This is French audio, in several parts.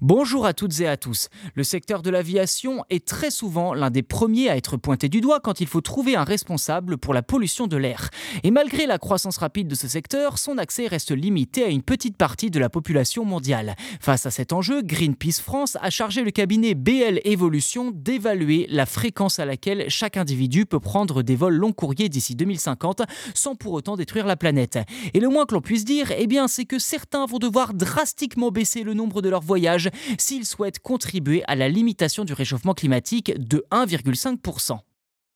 Bonjour à toutes et à tous. Le secteur de l'aviation est très souvent l'un des premiers à être pointé du doigt quand il faut trouver un responsable pour la pollution de l'air. Et malgré la croissance rapide de ce secteur, son accès reste limité à une petite partie de la population mondiale. Face à cet enjeu, Greenpeace France a chargé le cabinet BL Evolution d'évaluer la fréquence à laquelle chaque individu peut prendre des vols long courriers d'ici 2050 sans pour autant détruire la planète. Et le moins que l'on puisse dire, eh bien, c'est que certains vont devoir drastiquement baisser le nombre de leurs voyages s'ils souhaitent contribuer à la limitation du réchauffement climatique de 1,5%.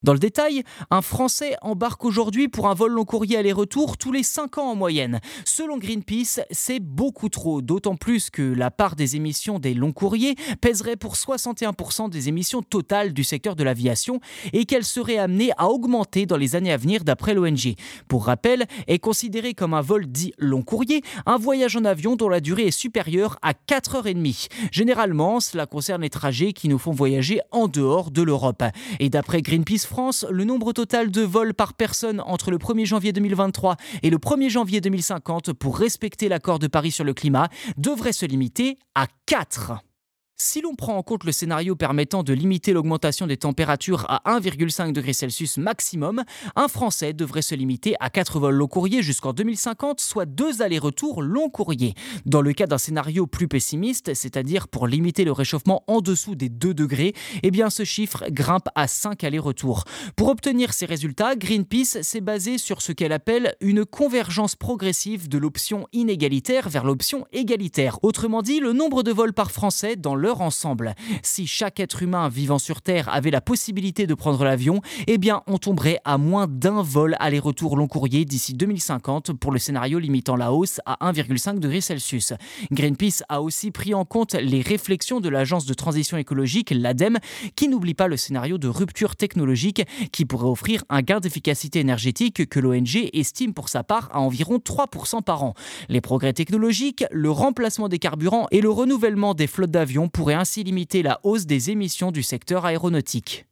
Dans le détail, un Français embarque aujourd'hui pour un vol long courrier aller-retour tous les 5 ans en moyenne. Selon Greenpeace, c'est beaucoup trop, d'autant plus que la part des émissions des longs courriers pèserait pour 61% des émissions totales du secteur de l'aviation et qu'elle serait amenée à augmenter dans les années à venir d'après l'ONG. Pour rappel, est considéré comme un vol dit long courrier un voyage en avion dont la durée est supérieure à 4h30. Généralement, cela concerne les trajets qui nous font voyager en dehors de l'Europe. Et d'après Greenpeace France, le nombre total de vols par personne entre le 1er janvier 2023 et le 1er janvier 2050 pour respecter l'accord de Paris sur le climat devrait se limiter à 4. Si l'on prend en compte le scénario permettant de limiter l'augmentation des températures à 1,5 degré Celsius maximum, un Français devrait se limiter à 4 vols long courrier jusqu'en 2050, soit 2 allers-retours long courrier. Dans le cas d'un scénario plus pessimiste, c'est-à-dire pour limiter le réchauffement en dessous des 2 degrés, eh bien ce chiffre grimpe à 5 allers-retours. Pour obtenir ces résultats, Greenpeace s'est basé sur ce qu'elle appelle une convergence progressive de l'option inégalitaire vers l'option égalitaire. Autrement dit, le nombre de vols par Français dans leur ensemble. Si chaque être humain vivant sur Terre avait la possibilité de prendre l'avion, eh bien on tomberait à moins d'un vol aller-retour long courrier d'ici 2050 pour le scénario limitant la hausse à 1,5 degré Celsius. Greenpeace a aussi pris en compte les réflexions de l'agence de transition écologique, l'ADEME, qui n'oublie pas le scénario de rupture technologique qui pourrait offrir un gain d'efficacité énergétique que l'ONG estime pour sa part à environ 3% par an. Les progrès technologiques, le remplacement des carburants et le renouvellement des flottes d'avions pourrait ainsi limiter la hausse des émissions du secteur aéronautique.